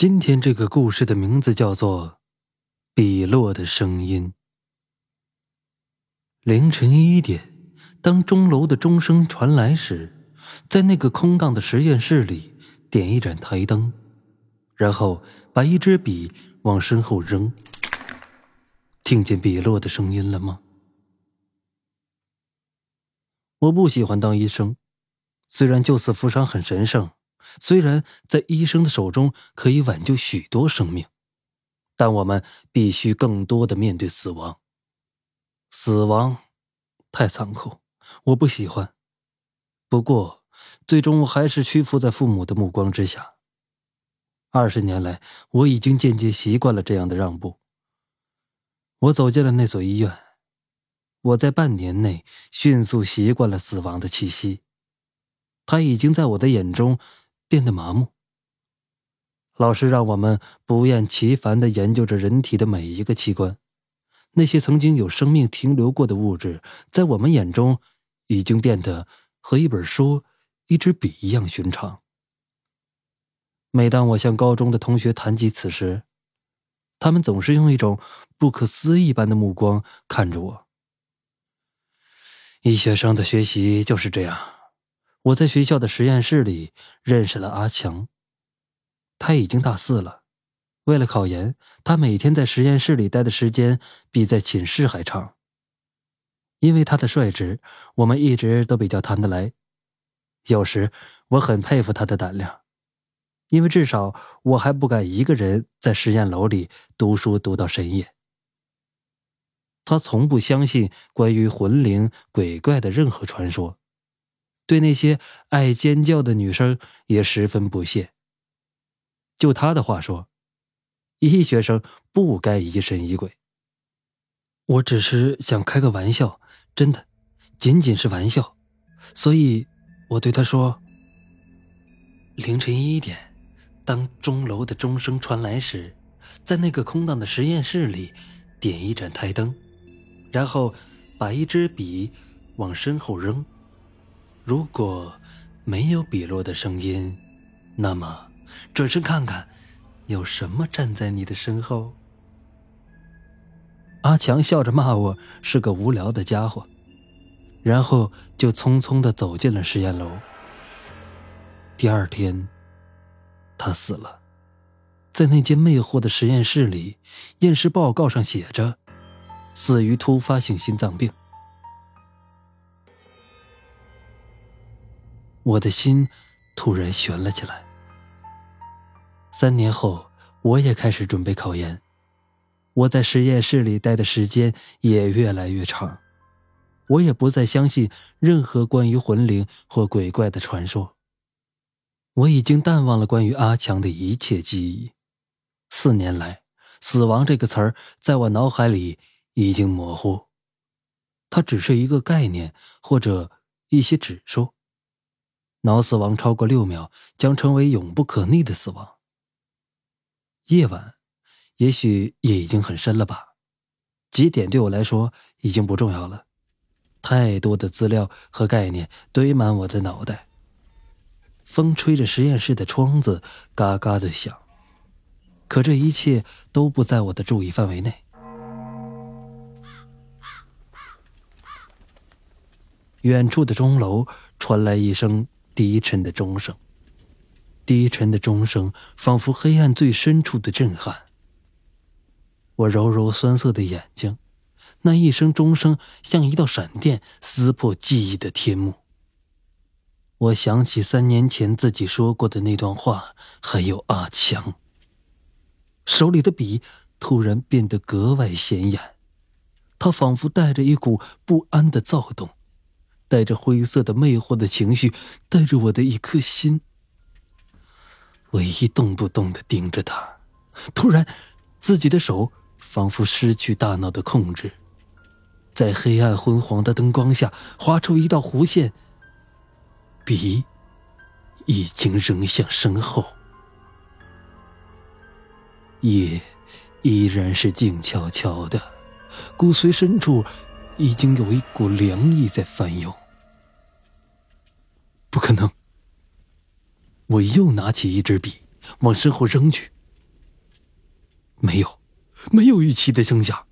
今天这个故事的名字叫做《笔落的声音》。凌晨一点，当钟楼的钟声传来时，在那个空荡的实验室里点一盏台灯，然后把一支笔往身后扔。听见笔落的声音了吗？我不喜欢当医生，虽然救死扶伤很神圣。虽然在医生的手中可以挽救许多生命，但我们必须更多的面对死亡。死亡太残酷，我不喜欢。不过，最终我还是屈服在父母的目光之下。二十年来，我已经渐渐习惯了这样的让步。我走进了那所医院，我在半年内迅速习惯了死亡的气息，他已经在我的眼中。变得麻木。老师让我们不厌其烦的研究着人体的每一个器官，那些曾经有生命停留过的物质，在我们眼中已经变得和一本书、一支笔一样寻常。每当我向高中的同学谈及此时，他们总是用一种不可思议般的目光看着我。医学生的学习就是这样。我在学校的实验室里认识了阿强。他已经大四了，为了考研，他每天在实验室里待的时间比在寝室还长。因为他的率直，我们一直都比较谈得来。有时我很佩服他的胆量，因为至少我还不敢一个人在实验楼里读书读到深夜。他从不相信关于魂灵鬼怪的任何传说。对那些爱尖叫的女生也十分不屑。就他的话说，医学生不该疑神疑鬼。我只是想开个玩笑，真的，仅仅是玩笑。所以，我对他说：“凌晨一点，当钟楼的钟声传来时，在那个空荡的实验室里点一盏台灯，然后把一支笔往身后扔。”如果没有笔落的声音，那么转身看看，有什么站在你的身后？阿强笑着骂我是个无聊的家伙，然后就匆匆的走进了实验楼。第二天，他死了，在那间魅惑的实验室里，验尸报告上写着：死于突发性心脏病。我的心突然悬了起来。三年后，我也开始准备考研，我在实验室里待的时间也越来越长，我也不再相信任何关于魂灵或鬼怪的传说。我已经淡忘了关于阿强的一切记忆。四年来，死亡这个词儿在我脑海里已经模糊，它只是一个概念或者一些指数。脑死亡超过六秒，将成为永不可逆的死亡。夜晚，也许夜已经很深了吧？几点对我来说已经不重要了。太多的资料和概念堆满我的脑袋。风吹着实验室的窗子，嘎嘎的响。可这一切都不在我的注意范围内。远处的钟楼传来一声。低沉的钟声，低沉的钟声仿佛黑暗最深处的震撼。我揉揉酸涩的眼睛，那一声钟声像一道闪电，撕破记忆的天幕。我想起三年前自己说过的那段话，还有阿强。手里的笔突然变得格外显眼，它仿佛带着一股不安的躁动。带着灰色的魅惑的情绪，带着我的一颗心。我一动不动的盯着他，突然，自己的手仿佛失去大脑的控制，在黑暗昏黄的灯光下划出一道弧线。笔已经扔向身后，夜依然是静悄悄的，骨髓深处已经有一股凉意在翻涌。不可能！我又拿起一支笔，往身后扔去。没有，没有预期的声响。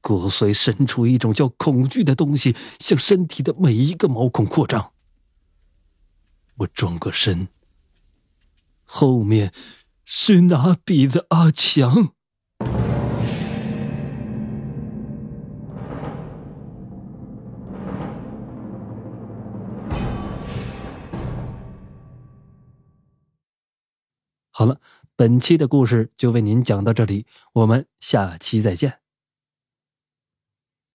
骨髓深处一种叫恐惧的东西，向身体的每一个毛孔扩张。我转过身，后面是拿笔的阿强。好了，本期的故事就为您讲到这里，我们下期再见。